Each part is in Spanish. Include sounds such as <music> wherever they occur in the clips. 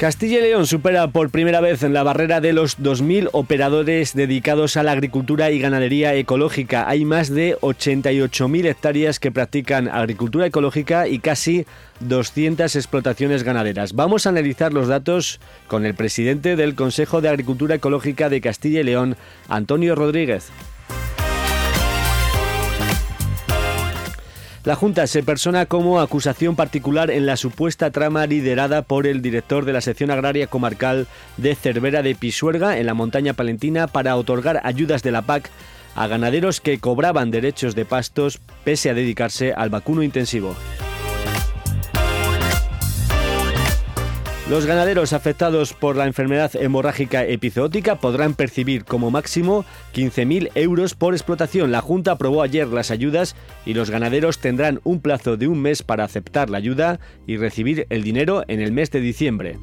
Castilla y León supera por primera vez en la barrera de los 2.000 operadores dedicados a la agricultura y ganadería ecológica. Hay más de 88.000 hectáreas que practican agricultura ecológica y casi 200 explotaciones ganaderas. Vamos a analizar los datos con el presidente del Consejo de Agricultura Ecológica de Castilla y León, Antonio Rodríguez. La Junta se persona como acusación particular en la supuesta trama liderada por el director de la sección agraria comarcal de Cervera de Pisuerga en la montaña palentina para otorgar ayudas de la PAC a ganaderos que cobraban derechos de pastos pese a dedicarse al vacuno intensivo. Los ganaderos afectados por la enfermedad hemorrágica epizootica podrán percibir como máximo 15.000 euros por explotación. La Junta aprobó ayer las ayudas y los ganaderos tendrán un plazo de un mes para aceptar la ayuda y recibir el dinero en el mes de diciembre.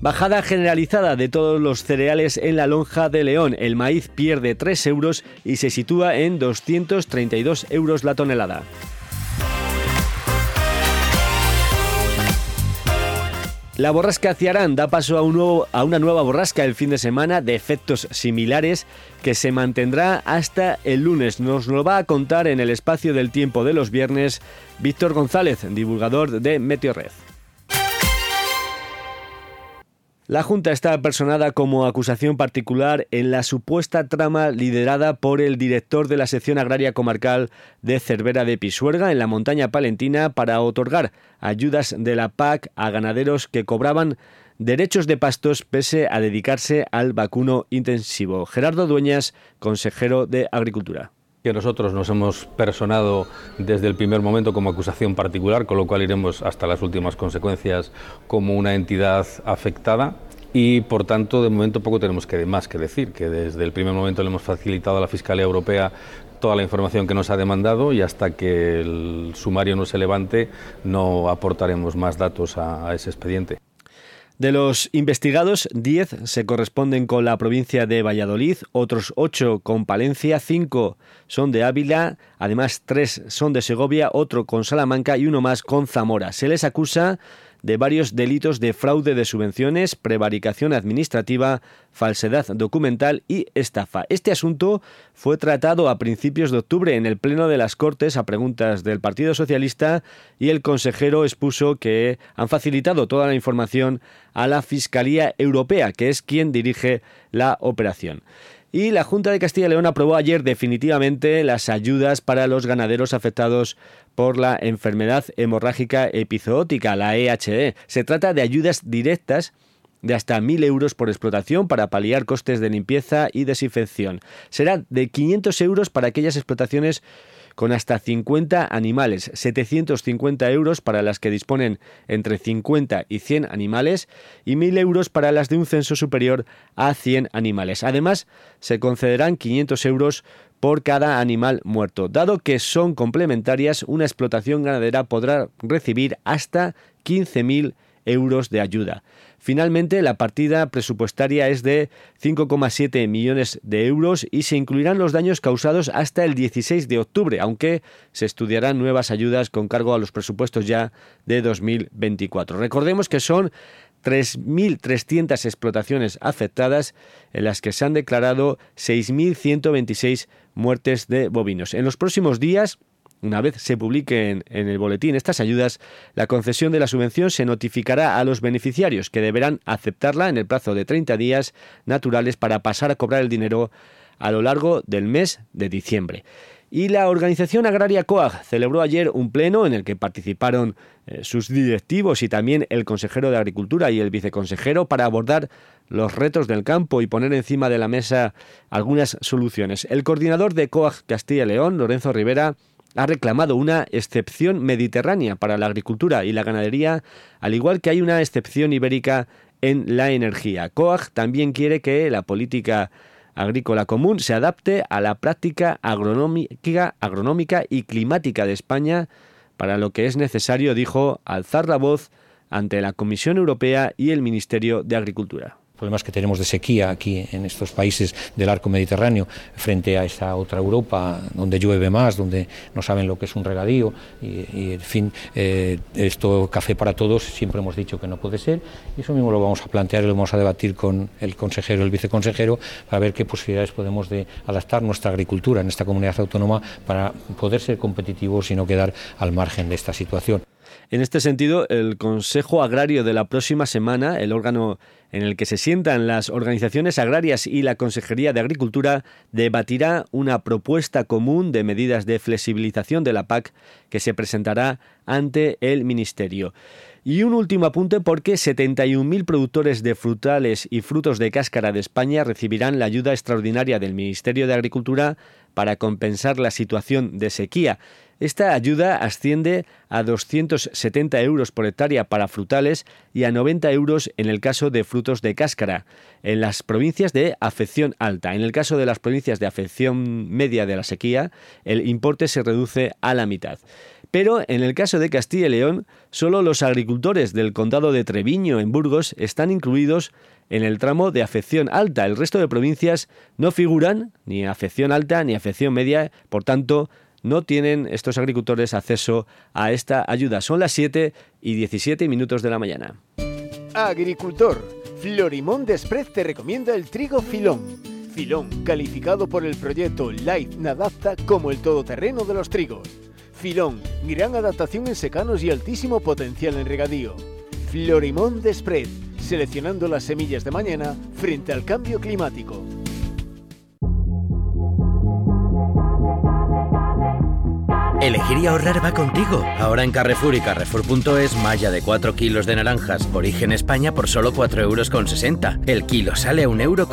Bajada generalizada de todos los cereales en la lonja de León. El maíz pierde 3 euros y se sitúa en 232 euros la tonelada. La borrasca Ciarán da paso a, a, una nueva borrasca el fin de semana de efectos similares que se mantendrá hasta el lunes. Nos lo va a contar en el espacio del tiempo de los viernes Víctor González, divulgador de Meteorred. La Junta está personada como acusación particular en la supuesta trama liderada por el director de la sección agraria comarcal de Cervera de Pisuerga en la montaña palentina para otorgar ayudas de la PAC a ganaderos que cobraban derechos de pastos pese a dedicarse al vacuno intensivo. Gerardo Dueñas, consejero de Agricultura que nosotros nos hemos personado desde el primer momento como acusación particular, con lo cual iremos hasta las últimas consecuencias como una entidad afectada. Y por tanto, de momento poco tenemos que, más que decir, que desde el primer momento le hemos facilitado a la Fiscalía Europea toda la información que nos ha demandado y hasta que el sumario no se levante no aportaremos más datos a, a ese expediente. De los investigados, 10 se corresponden con la provincia de Valladolid, otros 8 con Palencia, 5 son de Ávila, además 3 son de Segovia, otro con Salamanca y uno más con Zamora. Se les acusa de varios delitos de fraude de subvenciones, prevaricación administrativa, falsedad documental y estafa. Este asunto fue tratado a principios de octubre en el Pleno de las Cortes a preguntas del Partido Socialista y el consejero expuso que han facilitado toda la información a la Fiscalía Europea, que es quien dirige la operación. Y la Junta de Castilla y León aprobó ayer definitivamente las ayudas para los ganaderos afectados por la enfermedad hemorrágica epizootica, la EHE. Se trata de ayudas directas de hasta 1.000 euros por explotación para paliar costes de limpieza y desinfección. Será de 500 euros para aquellas explotaciones con hasta 50 animales, 750 euros para las que disponen entre 50 y 100 animales y 1.000 euros para las de un censo superior a 100 animales. Además, se concederán 500 euros por cada animal muerto. Dado que son complementarias, una explotación ganadera podrá recibir hasta 15.000 euros de ayuda. Finalmente, la partida presupuestaria es de 5,7 millones de euros y se incluirán los daños causados hasta el 16 de octubre, aunque se estudiarán nuevas ayudas con cargo a los presupuestos ya de 2024. Recordemos que son 3.300 explotaciones afectadas, en las que se han declarado 6.126 muertes de bovinos. En los próximos días, una vez se publiquen en el boletín estas ayudas, la concesión de la subvención se notificará a los beneficiarios que deberán aceptarla en el plazo de 30 días naturales para pasar a cobrar el dinero a lo largo del mes de diciembre. Y la organización agraria COAG celebró ayer un pleno en el que participaron eh, sus directivos y también el consejero de Agricultura y el viceconsejero para abordar los retos del campo y poner encima de la mesa algunas soluciones. El coordinador de COAG Castilla y León, Lorenzo Rivera, ha reclamado una excepción mediterránea para la agricultura y la ganadería, al igual que hay una excepción ibérica en la energía. COAG también quiere que la política agrícola común se adapte a la práctica agronómica, agronómica y climática de España, para lo que es necesario, dijo, alzar la voz ante la Comisión Europea y el Ministerio de Agricultura problemas que tenemos de sequía aquí en estos países del arco mediterráneo frente a esta otra Europa donde llueve más, donde no saben lo que es un regadío y, en fin, eh, esto café para todos siempre hemos dicho que no puede ser y eso mismo lo vamos a plantear y lo vamos a debatir con el consejero el viceconsejero para ver qué posibilidades podemos de adaptar nuestra agricultura en esta comunidad autónoma para poder ser competitivos y no quedar al margen de esta situación. En este sentido, el Consejo Agrario de la próxima semana, el órgano en el que se sientan las organizaciones agrarias y la Consejería de Agricultura, debatirá una propuesta común de medidas de flexibilización de la PAC que se presentará ante el Ministerio. Y un último apunte porque 71.000 productores de frutales y frutos de cáscara de España recibirán la ayuda extraordinaria del Ministerio de Agricultura para compensar la situación de sequía. Esta ayuda asciende a 270 euros por hectárea para frutales y a 90 euros en el caso de frutos de cáscara, en las provincias de afección alta. En el caso de las provincias de afección media de la sequía, el importe se reduce a la mitad. Pero en el caso de Castilla y León, solo los agricultores del condado de Treviño, en Burgos, están incluidos en el tramo de afección alta. El resto de provincias no figuran ni afección alta ni afección media, por tanto, no tienen estos agricultores acceso a esta ayuda. Son las 7 y 17 minutos de la mañana. Agricultor, Florimón Desprez te recomienda el trigo filón. Filón, calificado por el proyecto Light Nadapta como el todoterreno de los trigos. Filón, gran adaptación en secanos y altísimo potencial en regadío. Florimón Desprez, seleccionando las semillas de mañana frente al cambio climático. Elegir y ahorrar va contigo. Ahora en Carrefour y Carrefour.es, malla de 4 kilos de naranjas, origen España por solo 4,60 euros. El kilo sale a 1,15 euro.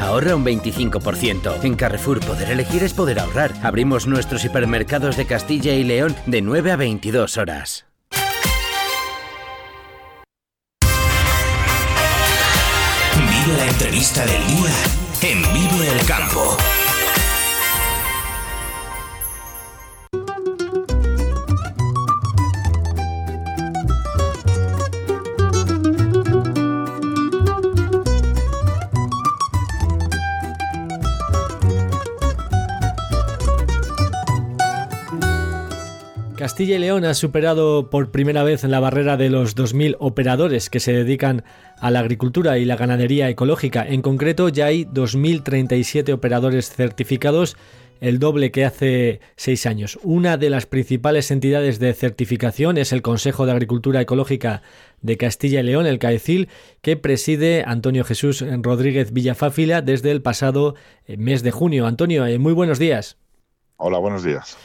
Ahorra un 25%. En Carrefour, poder elegir es poder ahorrar. Abrimos nuestros hipermercados de Castilla y León de 9 a 22 horas. Vive la entrevista del día en Vive el Campo. Castilla y León ha superado por primera vez la barrera de los 2.000 operadores que se dedican a la agricultura y la ganadería ecológica. En concreto, ya hay 2.037 operadores certificados, el doble que hace seis años. Una de las principales entidades de certificación es el Consejo de Agricultura Ecológica de Castilla y León, el CAECIL, que preside Antonio Jesús Rodríguez Villafáfila desde el pasado eh, mes de junio. Antonio, eh, muy buenos días. Hola, buenos días.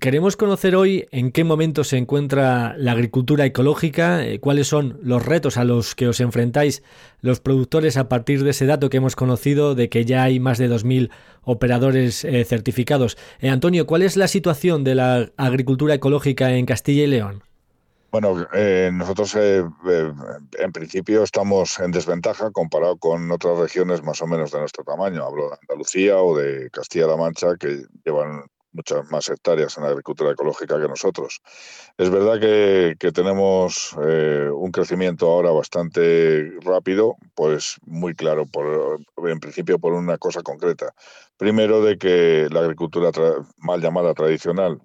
Queremos conocer hoy en qué momento se encuentra la agricultura ecológica, eh, cuáles son los retos a los que os enfrentáis los productores a partir de ese dato que hemos conocido de que ya hay más de 2.000 operadores eh, certificados. Eh, Antonio, ¿cuál es la situación de la agricultura ecológica en Castilla y León? Bueno, nosotros en principio estamos en desventaja comparado con otras regiones más o menos de nuestro tamaño. Hablo de Andalucía o de Castilla-La Mancha, que llevan muchas más hectáreas en agricultura ecológica que nosotros. Es verdad que, tenemos eh, un crecimiento ahora bastante rápido, pues muy claro, por, en principio por una cosa concreta. Primero de que la agricultura mal llamada tradicional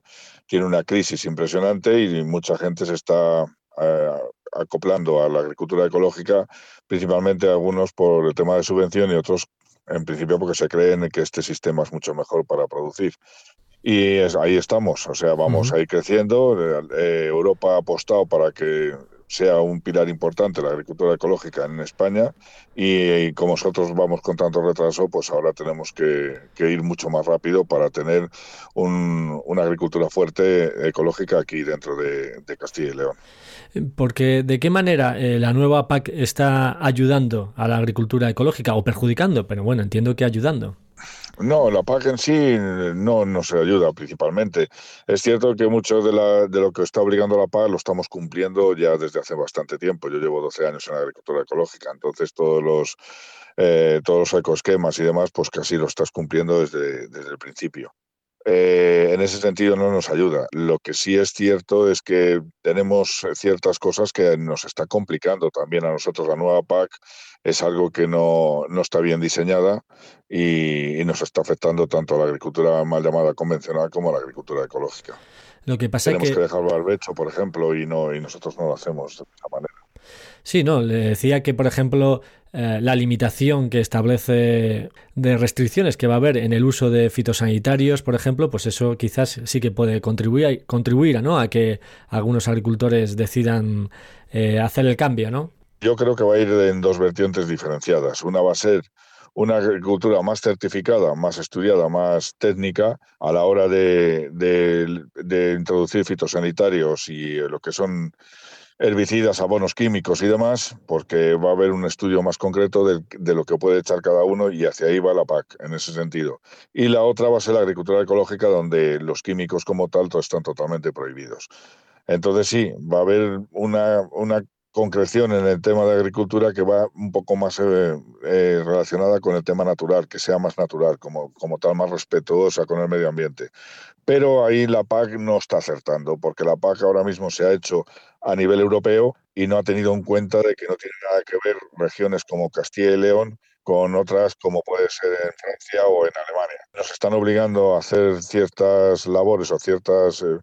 tiene una crisis impresionante y mucha gente se está eh, acoplando a la agricultura ecológica, principalmente algunos por el tema de subvención y otros en principio porque se creen que este sistema es mucho mejor para producir. Y ahí estamos, o sea, vamos a ir creciendo. Eh, Europa ha apostado para que sea un pilar importante la agricultura ecológica en España y, como nosotros vamos con tanto retraso, pues ahora tenemos que, ir mucho más rápido para tener una agricultura fuerte ecológica aquí dentro de, Castilla y León. Porque de qué manera eh, la nueva PAC está ayudando a la agricultura ecológica o perjudicando, pero bueno, entiendo que ayudando. No, la PAC en sí no nos ayuda principalmente. Es cierto que mucho de, la, de lo que está obligando la PAC lo estamos cumpliendo ya desde hace bastante tiempo. Yo llevo 12 años en agricultura ecológica, entonces todos los, eh, todos los ecoesquemas y demás, pues casi lo estás cumpliendo desde, desde el principio. Eh, en ese sentido no nos ayuda. Lo que sí es cierto es que tenemos ciertas cosas que nos está complicando también a nosotros. La nueva PAC es algo que no, está bien diseñada y, nos está afectando tanto a la agricultura mal llamada convencional como a la agricultura ecológica. Lo que pasa Tenemos que... que dejarlo al becho, por ejemplo, y no y nosotros no lo hacemos de esa manera. Sí, no, le decía que, por ejemplo, eh, la limitación que establece de restricciones que va a haber en el uso de fitosanitarios, por ejemplo, pues eso quizás sí que puede contribuir, contribuir ¿no? a que algunos agricultores decidan eh, hacer el cambio, ¿no? Yo creo que va a ir en dos vertientes diferenciadas. Una va a ser una agricultura más certificada, más estudiada, más técnica a la hora de, de introducir fitosanitarios y lo que son herbicidas, abonos químicos y demás, porque va a haber un estudio más concreto de, lo que puede echar cada uno y hacia ahí va la PAC en ese sentido. Y la otra va a ser la agricultura ecológica, donde los químicos como tal están totalmente prohibidos. Entonces sí, va a haber una, una concreción en el tema de agricultura que va un poco más eh, eh, relacionada con el tema natural, que sea más natural, como, como tal, más respetuosa con el medio ambiente. Pero ahí la PAC no está acertando, porque la PAC ahora mismo se ha hecho a nivel europeo y no ha tenido en cuenta de que no tiene nada que ver regiones como Castilla y León con otras como puede ser en Francia o en Alemania. Nos están obligando a hacer ciertas labores o ciertas eh,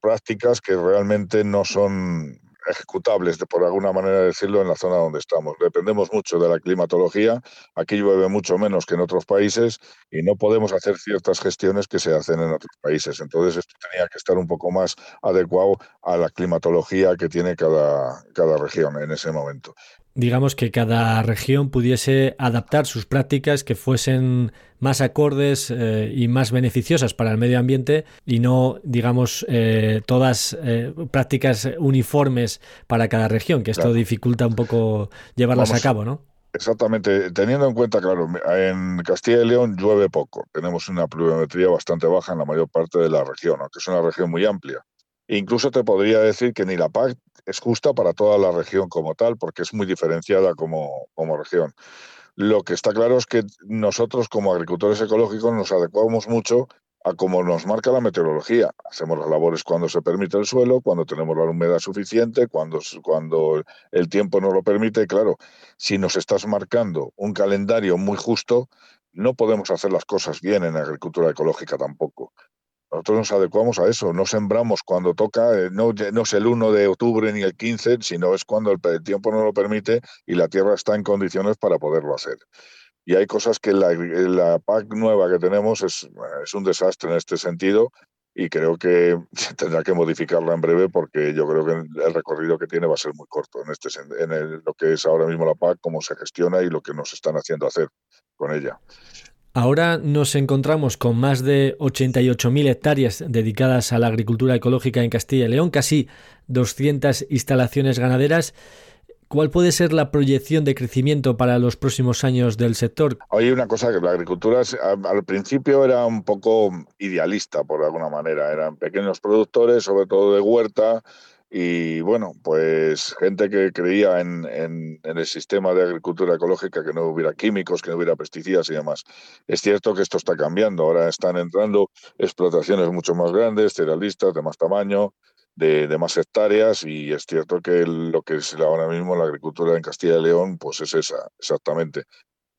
prácticas que realmente no son ejecutables, por alguna manera decirlo, en la zona donde estamos. Dependemos mucho de la climatología, aquí llueve mucho menos que en otros países y no podemos hacer ciertas gestiones que se hacen en otros países. Entonces esto tenía que estar un poco más adecuado a la climatología que tiene cada, cada región en ese momento digamos que cada región pudiese adaptar sus prácticas que fuesen más acordes eh, y más beneficiosas para el medio ambiente y no, digamos, eh, todas eh, prácticas uniformes para cada región, que esto dificulta un poco llevarlas a cabo, ¿no? Exactamente, teniendo en cuenta, claro, en Castilla y León llueve poco, tenemos una pluviometría bastante baja en la mayor parte de la región, aunque es una región muy amplia. Incluso te podría decir que ni la PAC es justa para toda la región como tal, porque es muy diferenciada como, como región. Lo que está claro es que nosotros como agricultores ecológicos nos adecuamos mucho a cómo nos marca la meteorología. Hacemos las labores cuando se permite el suelo, cuando tenemos la humedad suficiente, cuando, cuando el tiempo nos lo permite. Claro, si nos estás marcando un calendario muy justo, no podemos hacer las cosas bien en agricultura ecológica tampoco. Nosotros nos adecuamos a eso, no sembramos cuando toca, eh, no, es el 1 de octubre ni el 15, sino es cuando el, tiempo no lo permite y la tierra está en condiciones para poderlo hacer. Y hay cosas que la, la PAC nueva que tenemos es, es un desastre en este sentido y creo que <laughs> tendrá que modificarla en breve porque yo creo que el recorrido que tiene va a ser muy corto en, este, en lo que es ahora mismo la PAC, cómo se gestiona y lo que nos están haciendo hacer con ella. Ahora nos encontramos con más de 88.000 hectáreas dedicadas a la agricultura ecológica en Castilla y León, casi 200 instalaciones ganaderas. ¿Cuál puede ser la proyección de crecimiento para los próximos años del sector? Hay una cosa que la agricultura al principio era un poco idealista, por alguna manera. Eran pequeños productores, sobre todo de huerta, y bueno, pues gente que creía en, el sistema de agricultura ecológica, que no hubiera químicos, que no hubiera pesticidas y demás. Es cierto que esto está cambiando. Ahora están entrando explotaciones mucho más grandes, cerealistas de más tamaño, de, de, más hectáreas y es cierto que lo que es ahora mismo la agricultura en Castilla y León pues es esa, exactamente.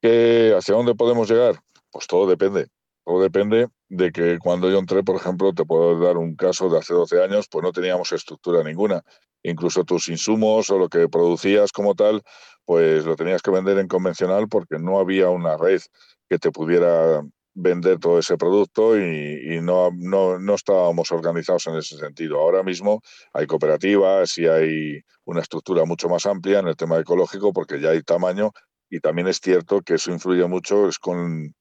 ¿Hacia dónde podemos llegar? Pues todo depende. Todo depende de que cuando yo entré, por ejemplo, te puedo dar un caso de hace 12 años, pues no teníamos estructura ninguna. Incluso tus insumos o lo que producías como tal, pues lo tenías que vender en convencional porque no había una red que te pudiera vender todo ese producto y, no, no, no, estábamos organizados en ese sentido. Ahora mismo hay cooperativas y hay una estructura mucho más amplia en el tema ecológico porque ya hay tamaño y también es cierto que eso influye mucho es con,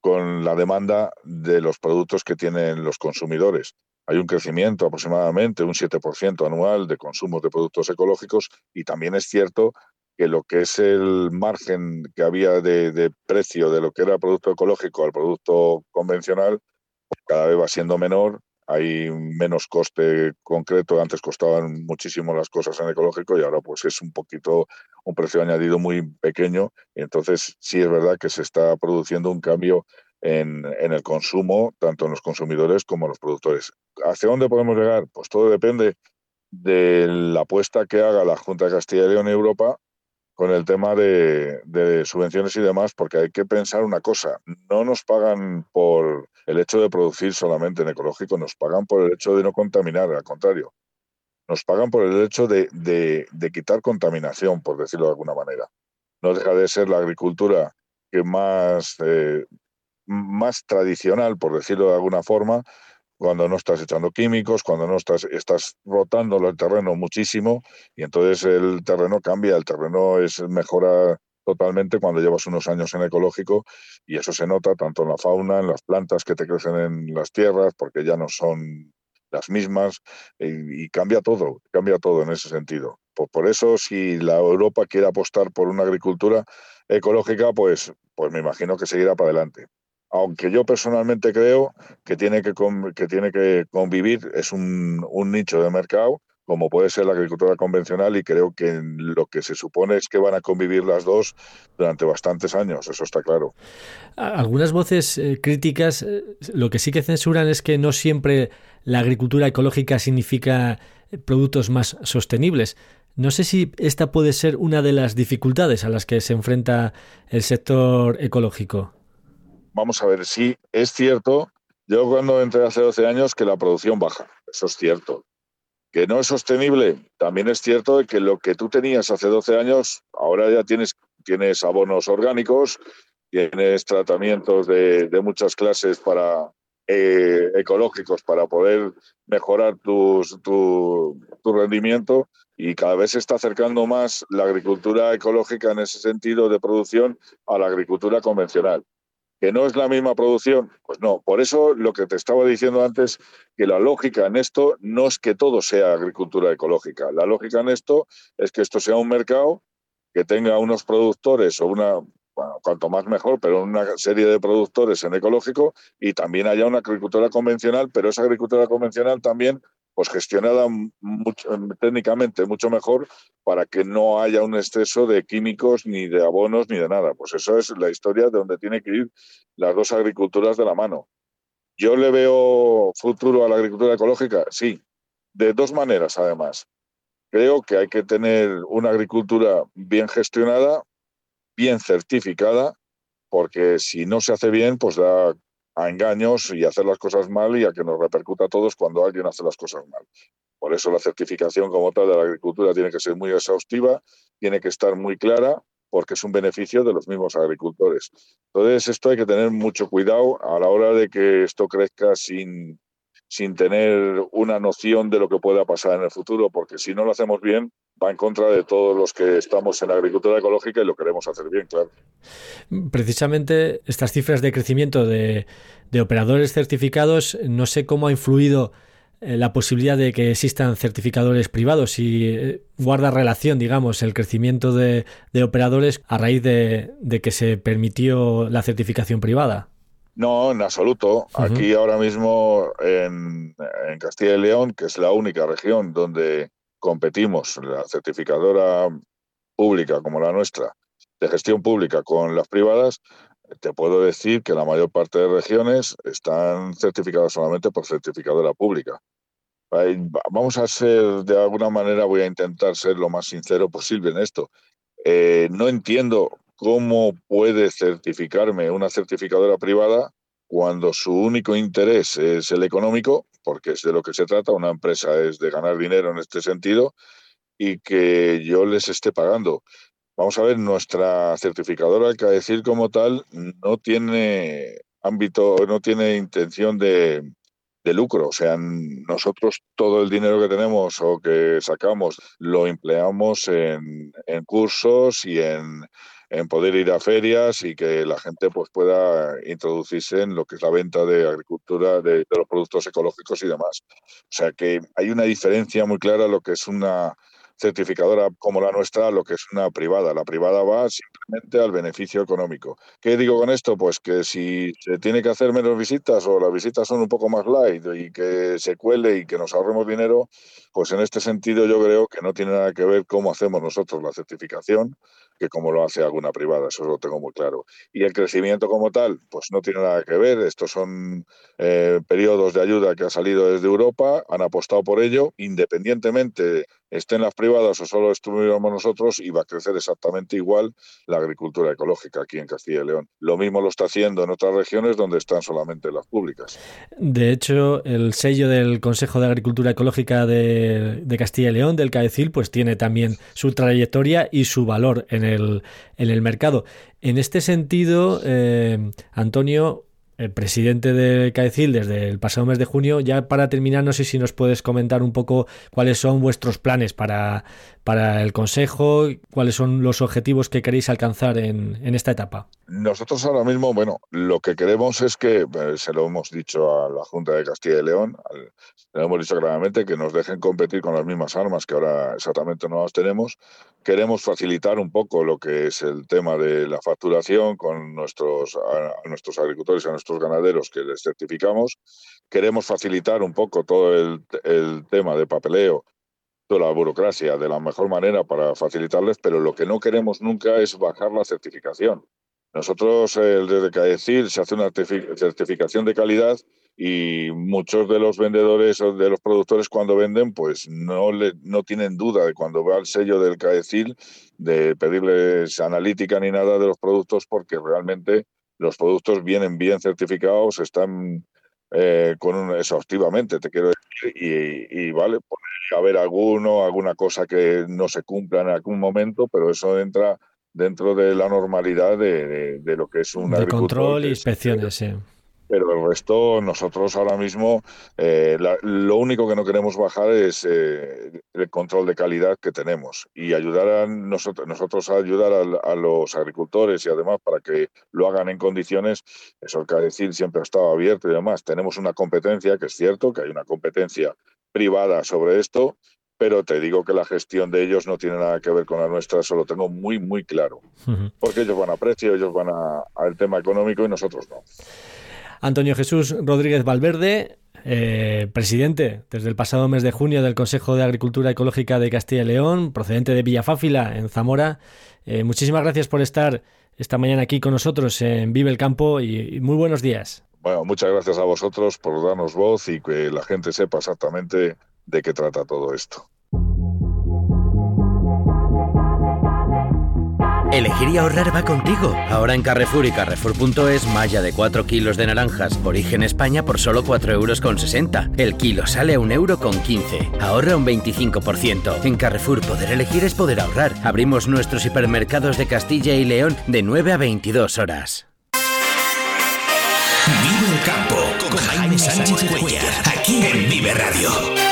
con la demanda de los productos que tienen los consumidores. Hay un crecimiento aproximadamente un 7% anual de consumos de productos ecológicos y también es cierto que lo que es el margen que había de, precio de lo que era producto ecológico al producto convencional, pues cada vez va siendo menor, hay menos coste concreto, antes costaban muchísimo las cosas en ecológico y ahora pues es un poquito un precio añadido muy pequeño, entonces sí es verdad que se está produciendo un cambio en, en, el consumo, tanto en los consumidores como en los productores. ¿Hacia dónde podemos llegar? Pues todo depende de la apuesta que haga la Junta de Castilla y León y Europa con el tema de, subvenciones y demás, porque hay que pensar una cosa, no nos pagan por el hecho de producir solamente en ecológico, nos pagan por el hecho de no contaminar, al contrario, nos pagan por el hecho de, quitar contaminación, por decirlo de alguna manera. No deja de ser la agricultura que más, eh, más tradicional, por decirlo de alguna forma, cuando no estás echando químicos, cuando no estás, estás rotando el terreno muchísimo y entonces el terreno cambia, el terreno es mejora totalmente cuando llevas unos años en ecológico y eso se nota tanto en la fauna, en las plantas que te crecen en las tierras, porque ya no son las mismas y, cambia todo, cambia todo en ese sentido. Por, por, eso, si la Europa quiere apostar por una agricultura ecológica, pues, pues me imagino que seguirá para adelante aunque yo personalmente creo que tiene que, que, tiene que convivir, es un, nicho de mercado, como puede ser la agricultura convencional, y creo que lo que se supone es que van a convivir las dos durante bastantes años, eso está claro. Algunas voces eh, críticas eh, lo que sí que censuran es que no siempre la agricultura ecológica significa eh, productos más sostenibles. No sé si esta puede ser una de las dificultades a las que se enfrenta el sector ecológico vamos a ver, sí, es cierto, yo cuando entré hace 12 años que la producción baja, eso es cierto. Que no es sostenible, también es cierto que lo que tú tenías hace 12 años, ahora ya tienes, abonos orgánicos, tienes tratamientos de, muchas clases para, eh, ecológicos para poder mejorar tu, tu, rendimiento y cada vez se está acercando más la agricultura ecológica en ese sentido de producción a la agricultura convencional. ¿Que no es la misma producción? Pues no. Por eso lo que te estaba diciendo antes, que la lógica en esto no es que todo sea agricultura ecológica. La lógica en esto es que esto sea un mercado que tenga unos productores o una, bueno, cuanto más mejor, pero una serie de productores en ecológico y también haya una agricultura convencional, pero esa agricultura convencional también pues gestionada mucho, técnicamente mucho mejor para que no haya un exceso de químicos ni de abonos ni de nada. Pues eso es la historia de donde tiene que ir las dos agriculturas de la mano. Yo le veo futuro a la agricultura ecológica, sí, de dos maneras además. Creo que hay que tener una agricultura bien gestionada, bien certificada, porque si no se hace bien, pues da a engaños y hacer las cosas mal y a que nos repercuta a todos cuando alguien hace las cosas mal. Por eso la certificación como tal de la agricultura tiene que ser muy exhaustiva, tiene que estar muy clara, porque es un beneficio de los mismos agricultores. Entonces, esto hay que tener mucho cuidado a la hora de que esto crezca sin, sin tener una noción de lo que pueda pasar en el futuro, porque si no lo hacemos bien, va en contra de todos los que estamos en la agricultura ecológica y lo queremos hacer bien, claro. Precisamente estas cifras de crecimiento de, operadores certificados, no sé cómo ha influido eh, la posibilidad de que existan certificadores privados y eh, guarda relación, digamos, el crecimiento de, operadores a raíz de, que se permitió la certificación privada. No, en absoluto. Aquí ahora mismo en, en, Castilla y León, que es la única región donde competimos, la certificadora pública como la nuestra, de gestión pública con las privadas, te puedo decir que la mayor parte de regiones están certificadas solamente por certificadora pública. Vamos a ser, de alguna manera, voy a intentar ser lo más sincero posible en esto. Eh, no entiendo cómo puede certificarme una certificadora privada cuando su único interés es el económico, porque es de lo que se trata, una empresa es de ganar dinero en este sentido, y que yo les esté pagando. Vamos a ver, nuestra certificadora, que decir como tal, no tiene ámbito, no tiene intención de, de lucro. O sea, nosotros todo el dinero que tenemos o que sacamos lo empleamos en, en cursos y en, en, poder ir a ferias y que la gente pues pueda introducirse en lo que es la venta de agricultura, de, los productos ecológicos y demás. O sea que hay una diferencia muy clara lo que es una certificadora como la nuestra lo que es una privada. La privada va simplemente al beneficio económico. ¿Qué digo con esto? Pues que si se tiene que hacer menos visitas o las visitas son un poco más light y que se cuele y que nos ahorremos dinero, pues en este sentido yo creo que no tiene nada que ver cómo hacemos nosotros la certificación que como lo hace alguna privada, eso lo tengo muy claro. Y el crecimiento como tal, pues no tiene nada que ver, estos son eh, periodos de ayuda que ha salido desde Europa, han apostado por ello, independientemente estén las privadas o solo estuviéramos nosotros, va a crecer exactamente igual la agricultura ecológica aquí en Castilla y León. Lo mismo lo está haciendo en otras regiones donde están solamente las públicas. De hecho, el sello del Consejo de Agricultura Ecológica de, de Castilla y León, del CAECIL, pues tiene también su trayectoria y su valor en el, en el mercado. En este sentido, eh, Antonio, el presidente de CAECIL desde el pasado mes de junio. Ya para terminar, no sé si nos puedes comentar un poco cuáles son vuestros planes para, para el Consejo, cuáles son los objetivos que queréis alcanzar en, en esta etapa. Nosotros ahora mismo, bueno, lo que queremos es que, eh, se lo hemos dicho a la Junta de Castilla y León, al, le hemos dicho claramente que nos dejen competir con las mismas armas que ahora exactamente no las tenemos. Queremos facilitar un poco lo que es el tema de la facturación con nuestros, a, a nuestros agricultores a nuestros ganaderos que les certificamos. Queremos facilitar un poco todo el, tema de papeleo toda la burocracia de la mejor manera para facilitarles, pero lo que no queremos nunca es bajar la certificación. Nosotros, eh, desde CAECIL, se hace una certificación de calidad y muchos de los vendedores o de los productores cuando venden, pues no, le, no tienen duda de cuando va al sello del CAECIL de pedirles analítica ni nada de los productos porque realmente los productos vienen bien certificados, están eh, con un, exhaustivamente, te quiero decir, y, y vale, puede haber alguno, alguna cosa que no se cumpla en algún momento, pero eso entra dentro de la normalidad de, de, de lo que es un de control y inspecciones, sí pero el resto nosotros ahora mismo eh, la, lo único que no queremos bajar es eh, el control de calidad que tenemos y ayudar a nosotros, nosotros a ayudar a, a, los agricultores y además para que lo hagan en condiciones, eso que decir siempre ha estado abierto y demás. Tenemos una competencia, que es cierto que hay una competencia privada sobre esto, pero te digo que la gestión de ellos no tiene nada que ver con la nuestra, eso lo tengo muy, muy claro. Uh -huh. Porque ellos van a precio, ellos van al tema económico y nosotros no. Antonio Jesús Rodríguez Valverde, eh, presidente desde el pasado mes de junio del Consejo de Agricultura Ecológica de Castilla y León, procedente de Villafáfila, en Zamora. Eh, muchísimas gracias por estar esta mañana aquí con nosotros en Vive el Campo y, y muy buenos días. Bueno, muchas gracias a vosotros por darnos voz y que la gente sepa exactamente de qué trata todo esto. Elegir y ahorrar va contigo. Ahora en Carrefour y Carrefour.es, malla de 4 kilos de naranjas, origen España por solo 4,60 euros. El kilo sale a 1,15 euro. Ahorra un 25%. En Carrefour poder elegir es poder ahorrar. Abrimos nuestros hipermercados de Castilla y León de 9 a 22 horas. Vive el campo con Jaime Sánchez Cuellar, aquí en Vive Radio.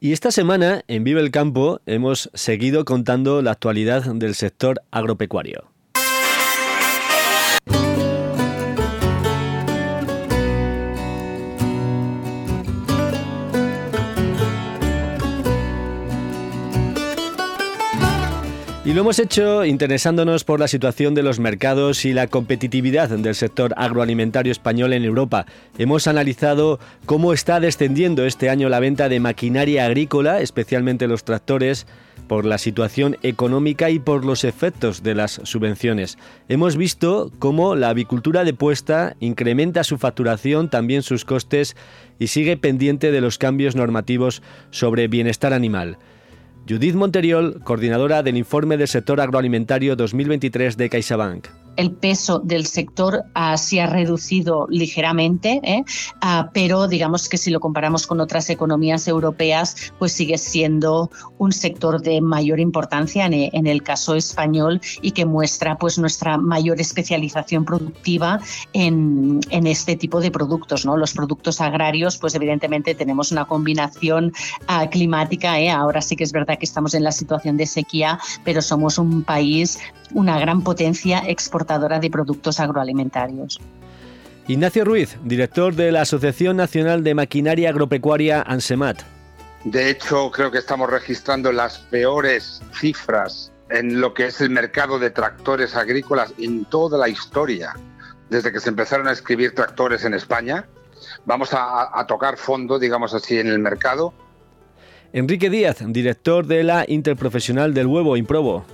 Y esta semana en Vive el Campo hemos seguido contando la actualidad del sector agropecuario. Y lo hemos hecho interesándonos por la situación de los mercados y la competitividad del sector agroalimentario español en Europa. Hemos analizado cómo está descendiendo este año la venta de maquinaria agrícola, especialmente los tractores, por la situación económica y por los efectos de las subvenciones. Hemos visto cómo la avicultura de puesta incrementa su facturación, también sus costes y sigue pendiente de los cambios normativos sobre bienestar animal. Judith Monteriol, coordinadora del informe del sector agroalimentario 2023 de CaixaBank. El peso del sector uh, se ha reducido ligeramente, ¿eh? uh, pero digamos que si lo comparamos con otras economías europeas, pues sigue siendo un sector de mayor importancia en, el caso español y que muestra pues nuestra mayor especialización productiva en, este tipo de productos. Los productos agrarios, pues evidentemente tenemos una combinación uh, climática, ¿eh? ahora sí que es verdad que estamos en la situación de sequía, pero somos un país, una gran potencia exportadora de productos agroalimentarios. Ignacio Ruiz, director de la Asociación Nacional de Maquinaria Agropecuaria ANSEMAT. De hecho, creo que estamos registrando las peores cifras en lo que es el mercado de tractores agrícolas en toda la historia, desde que se empezaron a escribir tractores en España. Vamos a, a tocar fondo, digamos así, en el mercado Enrique Díaz, director de la Interprofesional del Huevo, Improbo.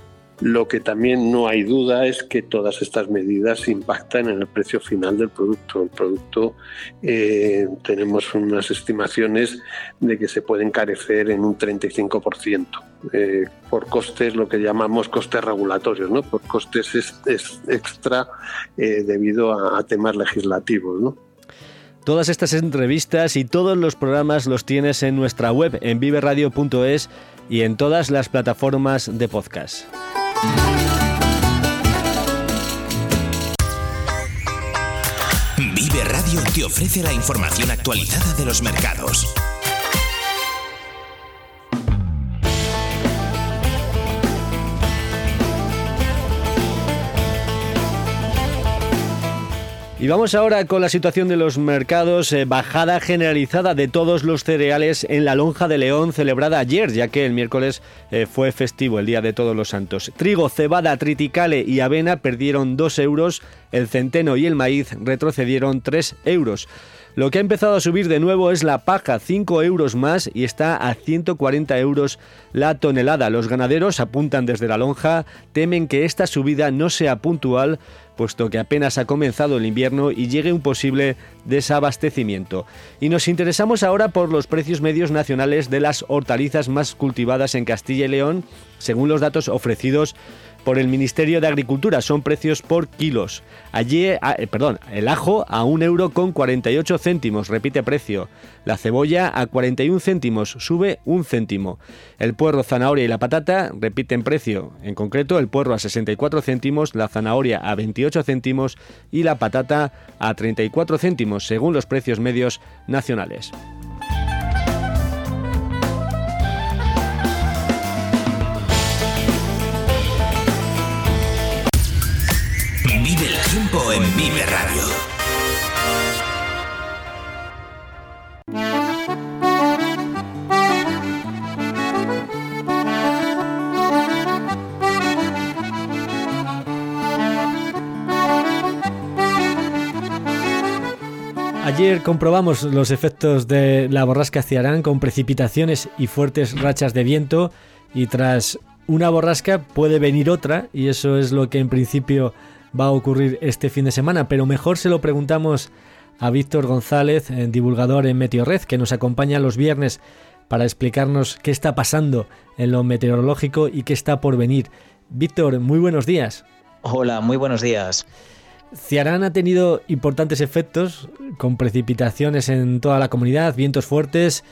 Lo que también no hay duda es que todas estas medidas impactan en el precio final del producto. El producto eh, tenemos unas estimaciones de que se puede encarecer en un 35%. Eh, por costes, lo que llamamos costes regulatorios, ¿no? por costes es, extra eh, debido a, temas legislativos. Todas estas entrevistas y todos los programas los tienes en nuestra web en viveradio.es y en todas las plataformas de podcast. Vive Radio te ofrece la información actualizada de los mercados. Y vamos ahora con la situación de los mercados, eh, bajada generalizada de todos los cereales en la lonja de León celebrada ayer, ya que el miércoles eh, fue festivo, el Día de Todos los Santos. Trigo, cebada, triticale y avena perdieron 2 euros, el centeno y el maíz retrocedieron 3 euros. Lo que ha empezado a subir de nuevo es la paja, 5 euros más y está a 140 euros la tonelada. Los ganaderos apuntan desde la lonja, temen que esta subida no sea puntual, puesto que apenas ha comenzado el invierno y llegue un posible desabastecimiento. Y nos interesamos ahora por los precios medios nacionales de las hortalizas más cultivadas en Castilla y León, según los datos ofrecidos por el Ministerio de Agricultura. Son precios por kilos. Allí, eh, perdón, el ajo a 1 euro con 48 céntimos, repite precio. La cebolla a 41 céntimos, sube un céntimo. El puerro, zanahoria y la patata repiten precio. En concreto, el puerro a 64 céntimos, la zanahoria a 28 céntimos y la patata a 34 céntimos, según los precios medios nacionales. En Vive Radio. Ayer comprobamos los efectos de la borrasca Ciarán con precipitaciones y fuertes rachas de viento y tras una borrasca puede venir otra y eso es lo que en principio va a ocurrir este fin de semana, pero mejor se lo preguntamos a Víctor González, eh, divulgador en Meteorred, que nos acompaña los viernes para explicarnos qué está pasando en lo meteorológico y qué está por venir. Víctor, muy buenos días. Hola, muy buenos días. Ciarán ha tenido importantes efectos con precipitaciones en toda la comunidad, vientos fuertes.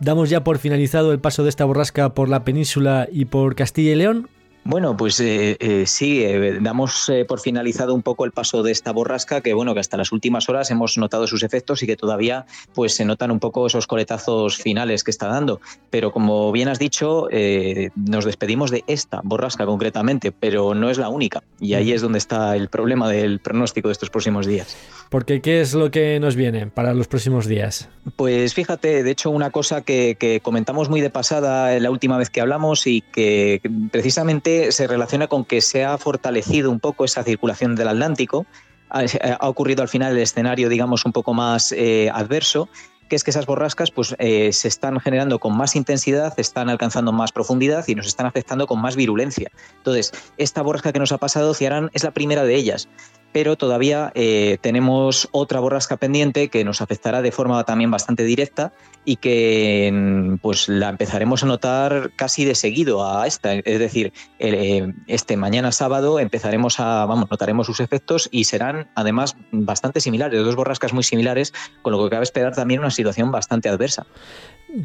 ¿Damos ya por finalizado el paso de esta borrasca por la península y por Castilla y León? Bueno, pues eh, eh, sí, eh, damos eh, por finalizado un poco el paso de esta borrasca, que bueno, que hasta las últimas horas hemos notado sus efectos y que todavía pues se notan un poco esos coletazos finales que está dando. Pero como bien has dicho, eh, nos despedimos de esta borrasca concretamente, pero no es la única. Y ahí es donde está el problema del pronóstico de estos próximos días. Porque ¿qué es lo que nos viene para los próximos días? Pues fíjate, de hecho, una cosa que, que comentamos muy de pasada la última vez que hablamos y que precisamente se relaciona con que se ha fortalecido un poco esa circulación del Atlántico. Ha, ha ocurrido al final el escenario, digamos, un poco más eh, adverso, que es que esas borrascas pues, eh, se están generando con más intensidad, están alcanzando más profundidad y nos están afectando con más virulencia. Entonces, esta borrasca que nos ha pasado, Ciarán, es la primera de ellas pero todavía eh, tenemos otra borrasca pendiente que nos afectará de forma también bastante directa y que mm, pues la empezaremos a notar casi de seguido a esta, es decir, eh, este mañana sábado empezaremos a, vamos, notaremos sus efectos y serán además bastante similares, dos borrascas muy similares, con lo que cabe esperar también una situación bastante adversa.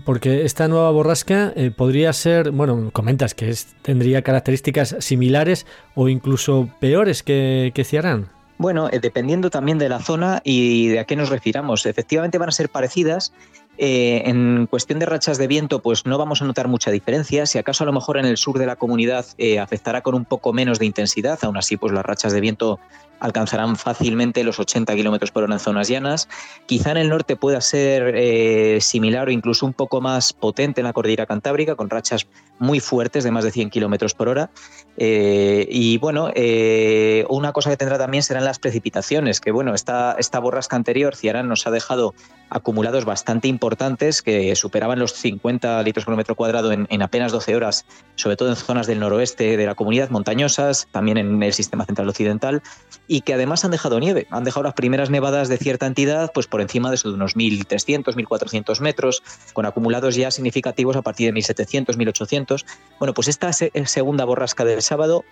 Porque esta nueva borrasca eh, podría ser, bueno, comentas que tendría características similares o incluso peores que, que Ciarán. Bueno, eh, dependiendo también de la zona y de a qué nos refiramos. Efectivamente van a ser parecidas, eh, en cuestión de rachas de viento, pues no vamos a notar mucha diferencia. Si acaso a lo mejor en el sur de la comunidad eh, afectará con un poco menos de intensidad, aún así, pues las rachas de viento alcanzarán fácilmente los 80 kilómetros por hora en zonas llanas. Quizá en el norte pueda ser eh, similar o incluso un poco más potente en la cordillera cantábrica, con rachas muy fuertes de más de 100 kilómetros por hora. Eh, y bueno, eh, una cosa que tendrá también serán las precipitaciones, que bueno, esta, esta borrasca anterior, Ciarán, nos ha dejado acumulados bastante importantes que superaban los 50 litros por metro cuadrado en, en apenas 12 horas, sobre todo en zonas del noroeste de la comunidad, montañosas, también en el sistema central occidental y que además han dejado nieve. Han dejado las primeras nevadas de cierta entidad pues por encima de, eso, de unos 1.300, 1.400 metros, con acumulados ya significativos a partir de 1.700, 1.800. Bueno, pues esta segunda borrasca del sábado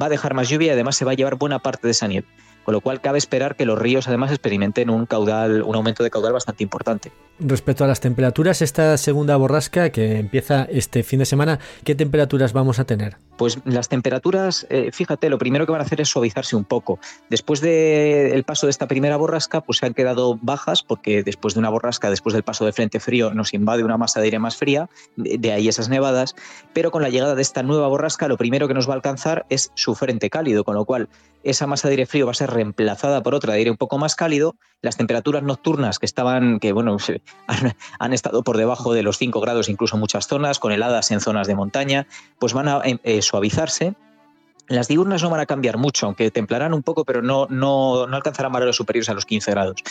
va a dejar más lluvia y además se va a llevar buena parte de esa nieve con lo cual cabe esperar que los ríos además experimenten un caudal, un aumento de caudal bastante importante. Respecto a las temperaturas, esta segunda borrasca que empieza este fin de semana, ¿qué temperaturas vamos a tener? Pues las temperaturas, eh, fíjate, lo primero que van a hacer es suavizarse un poco. Después del paso de esta primera borrasca, pues se han quedado bajas, porque después de una borrasca, después del paso de frente frío, nos invade una masa de aire más fría, de ahí esas nevadas, pero con la llegada de esta nueva borrasca, lo primero que nos va a alcanzar es su frente cálido, con lo cual esa masa de aire frío va a ser reemplazada por otra de aire un poco más cálido. Las temperaturas nocturnas que estaban, que bueno, <laughs> han, estado por debajo de los 5 grados, incluso en muchas zonas, con heladas en zonas de montaña, pues van a eh, eh, suavizarse. Las diurnas no van a cambiar mucho, aunque templarán un poco, pero no, no, no alcanzarán valores superiores a los 15 grados.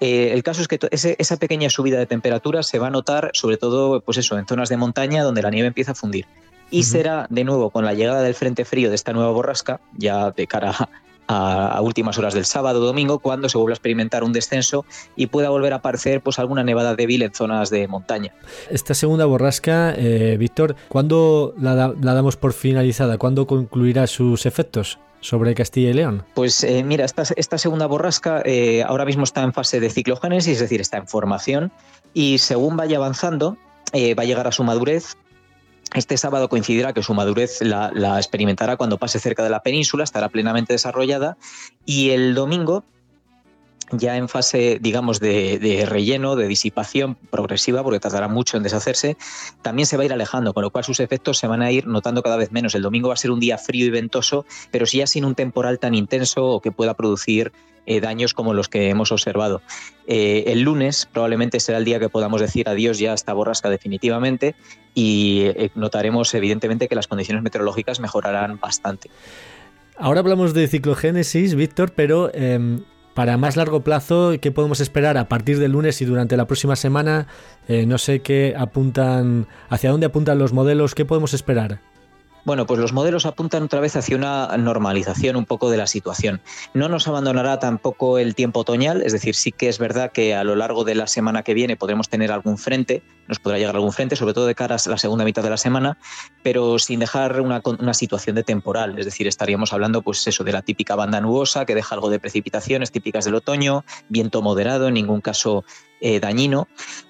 Eh, el caso es que esa pequeña subida de temperatura se va a notar sobre todo pues eso, en zonas de montaña donde la nieve empieza a fundir y será de nuevo con la llegada del frente frío de esta nueva borrasca, ya de cara a, últimas horas del sábado o domingo, cuando se vuelve a experimentar un descenso y pueda volver a aparecer pues alguna nevada débil en zonas de montaña. Esta segunda borrasca, eh, Víctor, ¿cuándo la, damos por finalizada? ¿Cuándo concluirá sus efectos? sobre Castilla y León? Pues eh, mira, esta, esta, segunda borrasca eh, ahora mismo está en fase de ciclogénesis, es decir, está en formación y según vaya avanzando va a llegar a su madurez este sábado coincidirá que su madurez la, experimentará cuando pase cerca de la península, estará plenamente desarrollada y el domingo ya en fase, digamos, de, relleno, de disipación progresiva, porque tardará mucho en deshacerse, también se va a ir alejando, con lo cual sus efectos se van a ir notando cada vez menos. El domingo va a ser un día frío y ventoso, pero sí ya sin un temporal tan intenso o que pueda producir eh, daños como los que hemos observado. Eh, el lunes probablemente será el día que podamos decir adiós ya a esta borrasca definitivamente y eh, notaremos evidentemente que las condiciones meteorológicas mejorarán bastante. Ahora hablamos de ciclogénesis, Víctor, pero em, para más largo plazo, ¿qué podemos esperar a partir del lunes y durante la próxima semana? no sé qué apuntan, hacia dónde apuntan los modelos, ¿qué podemos esperar? Bueno, pues los modelos apuntan otra vez hacia una normalización un poco de la situación. No nos abandonará tampoco el tiempo otoñal, es decir, sí que es verdad que a lo largo de la semana que viene podremos tener algún frente, nos podrá llegar algún frente, sobre todo de cara a la segunda mitad de la semana, pero sin dejar una, una situación de temporal, es decir, estaríamos hablando pues eso de la típica banda nubosa que deja algo de precipitaciones típicas del otoño, viento moderado, en ningún caso eh, dañino.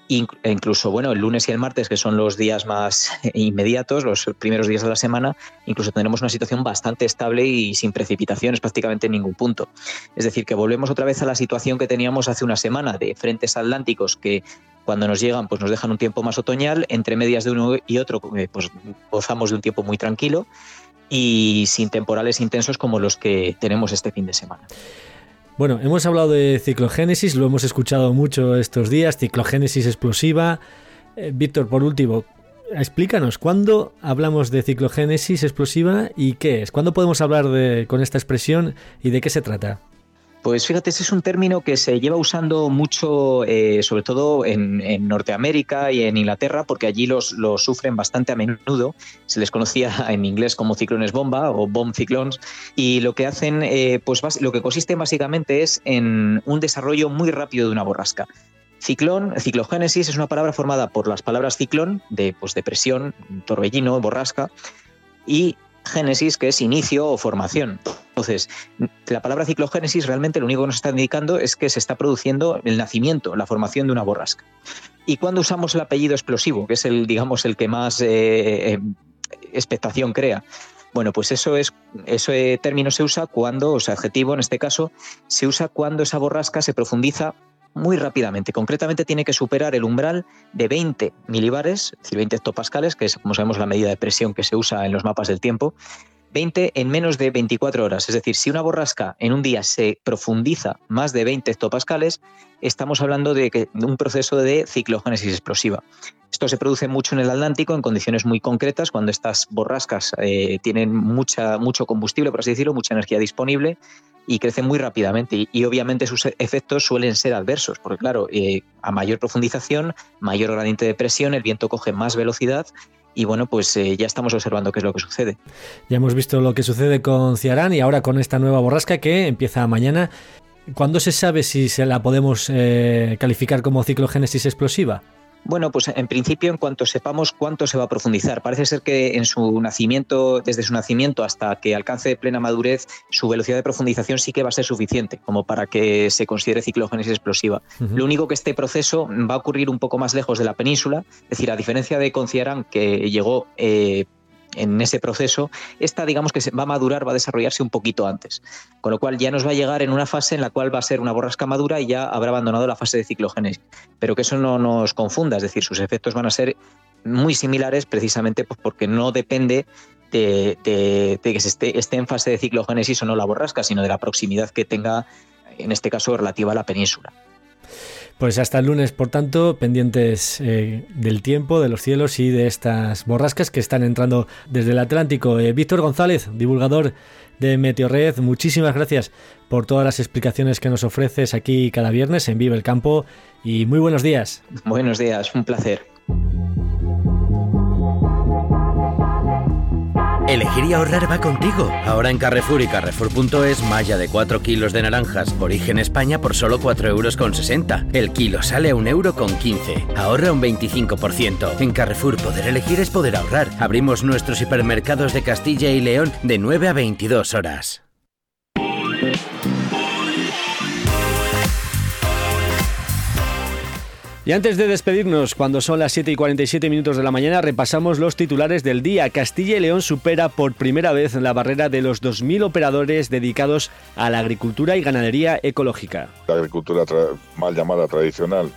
E incluso, bueno, el lunes y el martes, que son los días más <laughs> inmediatos, los primeros días de la semana, incluso tendremos una situación bastante estable y sin precipitaciones prácticamente en ningún punto. Es decir, que volvemos otra vez a la situación que teníamos hace una semana de frentes atlánticos que cuando nos llegan pues nos dejan un tiempo más otoñal, entre medias de uno y otro eh, pues gozamos de un tiempo muy tranquilo y sin temporales intensos como los que tenemos este fin de semana. Bueno, hemos hablado de ciclogénesis, lo hemos escuchado mucho estos días, ciclogénesis explosiva. Eh, Víctor, por último, explícanos, ¿cuándo hablamos de ciclogénesis explosiva y qué es? ¿Cuándo podemos hablar con esta expresión y de qué se trata? Pues fíjate, ese es un término que se lleva usando mucho, eh, sobre todo en, Norteamérica y en Inglaterra, porque allí los, sufren bastante a menudo. Se les conocía <laughs> en inglés como ciclones bomba o bomb ciclones. Y lo que hacen, eh, pues lo que consiste básicamente es en un desarrollo muy rápido de una borrasca. Ciclón, ciclogénesis es una palabra formada por las palabras ciclón, de pues, depresión, torbellino, borrasca, y génesis, que es inicio o formación. Entonces, la palabra ciclogénesis realmente lo único que nos está indicando es que se está produciendo el nacimiento, la formación de una borrasca. Y cuando usamos el apellido explosivo, que es el, digamos, el que más eh, eh, expectación crea, bueno, pues eso es, ese término se usa cuando, o sea, adjetivo en este caso, se usa cuando esa borrasca se profundiza muy rápidamente. Concretamente tiene que superar el umbral de 20 milibares, es decir, 20 hectopascales, que es, como sabemos, la medida de presión que se usa en los mapas del tiempo, 20 en menos de 24 horas. Es decir, si una borrasca en un día se profundiza más de 20 hectopascales, estamos hablando de, un proceso de ciclogénesis explosiva. Esto se produce mucho en el Atlántico en condiciones muy concretas, cuando estas borrascas eh, tienen mucha, mucho combustible, por así decirlo, mucha energía disponible y crecen muy rápidamente. Y, obviamente sus efectos suelen ser adversos, porque claro, eh, a mayor profundización, mayor gradiente de presión, el viento coge más velocidad y bueno, pues eh, ya estamos observando qué es lo que sucede. Ya hemos visto lo que sucede con Ciarán y ahora con esta nueva borrasca que empieza mañana. ¿Cuándo se sabe si se la podemos eh, calificar como ciclogénesis explosiva? Bueno, pues en principio, en cuanto sepamos cuánto se va a profundizar, parece ser que en su nacimiento, desde su nacimiento hasta que alcance plena madurez, su velocidad de profundización sí que va a ser suficiente como para que se considere ciclogénesis explosiva. Lo único que este proceso va a ocurrir un poco más lejos de la península, es decir, a diferencia de Conciarán, que llegó eh, en ese proceso, esta digamos que va a madurar, va a desarrollarse un poquito antes. Con lo cual ya nos va a llegar en una fase en la cual va a ser una borrasca madura y ya habrá abandonado la fase de ciclogénesis. Pero que eso no nos confunda, es decir, sus efectos van a ser muy similares precisamente pues, porque no depende de, que se esté, esté en fase de ciclogénesis o no la borrasca, sino de la proximidad que tenga, en este caso, relativa a la península. Pues hasta el lunes, por tanto, pendientes eh, del tiempo, de los cielos y de estas borrascas que están entrando desde el Atlántico. Eh, Víctor González, divulgador de Meteorred, muchísimas gracias por todas las explicaciones que nos ofreces aquí cada viernes en Vive el Campo y muy buenos días. Buenos días, un placer. Elegir y ahorrar va contigo. Ahora en Carrefour y Carrefour.es, malla de 4 kilos de naranjas, origen España por solo 4,60 euros. El kilo sale a 1,15 euro. Ahorra un 25%. En Carrefour poder elegir es poder ahorrar. Abrimos nuestros hipermercados de Castilla y León de 9 a 22 horas. Y antes de despedirnos, cuando son las 7 y 47 minutos de la mañana, repasamos los titulares del día. Castilla y León supera por primera vez la barrera de los 2.000 operadores dedicados a la agricultura y ganadería ecológica. La agricultura mal llamada tradicional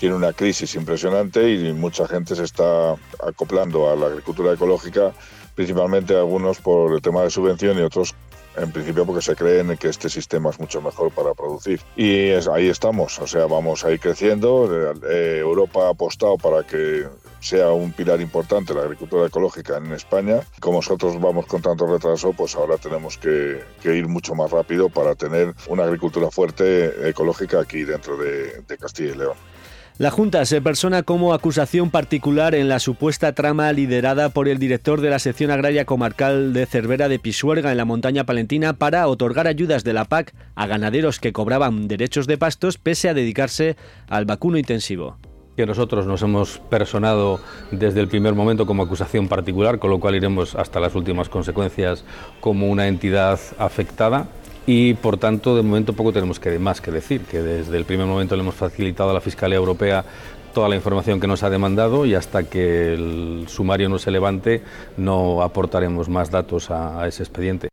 tiene una crisis impresionante y mucha gente se está acoplando a la agricultura ecológica, principalmente algunos por el tema de subvención y otros en principio porque se creen que este sistema es mucho mejor para producir. Y ahí estamos, o sea, vamos a ir creciendo. Eh, Europa ha apostado para que sea un pilar importante la agricultura ecológica en España. Como nosotros vamos con tanto retraso, pues ahora tenemos que, ir mucho más rápido para tener una agricultura fuerte ecológica aquí dentro de Castilla y León. La Junta se persona como acusación particular en la supuesta trama liderada por el director de la sección agraria comarcal de Cervera de Pisuerga en la montaña palentina para otorgar ayudas de la PAC a ganaderos que cobraban derechos de pastos pese a dedicarse al vacuno intensivo. Que nosotros nos hemos personado desde el primer momento como acusación particular, con lo cual iremos hasta las últimas consecuencias como una entidad afectada y por tanto de momento poco tenemos que más que decir, que desde el primer momento le hemos facilitado a la Fiscalía Europea toda la información que nos ha demandado y hasta que el sumario no se levante no aportaremos más datos a, ese expediente.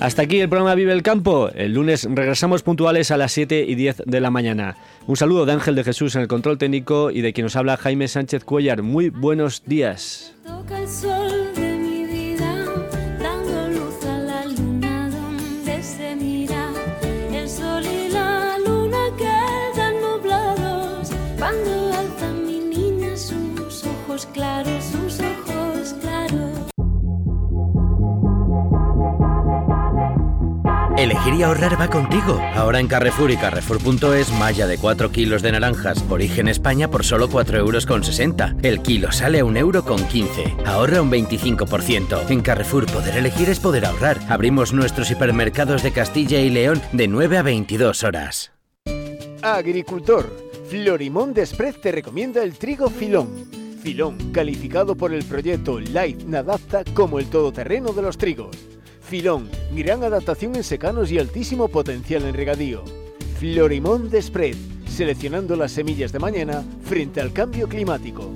Hasta aquí el programa Vive el Campo. El lunes regresamos puntuales a las 7 y 10 de la mañana. Un saludo de Ángel de Jesús en el control técnico y de quien nos habla Jaime Sánchez Cuellar. Muy buenos días. Elegir y ahorrar va contigo. Ahora en Carrefour y Carrefour.es, malla de 4 kilos de naranjas, origen España por solo 4,60 euros. El kilo sale a 1,15 euro. Ahorra un 25%. En Carrefour, poder elegir es poder ahorrar. Abrimos nuestros hipermercados de Castilla y León de 9 a 22 horas. Agricultor, Florimón Desprez te recomienda el trigo filón. Filón, calificado por el proyecto Life Nadapta como el todoterreno de los trigos. Filón, gran adaptación en secanos y altísimo potencial en regadío. Florimón de Spread, seleccionando las semillas de mañana frente al cambio climático.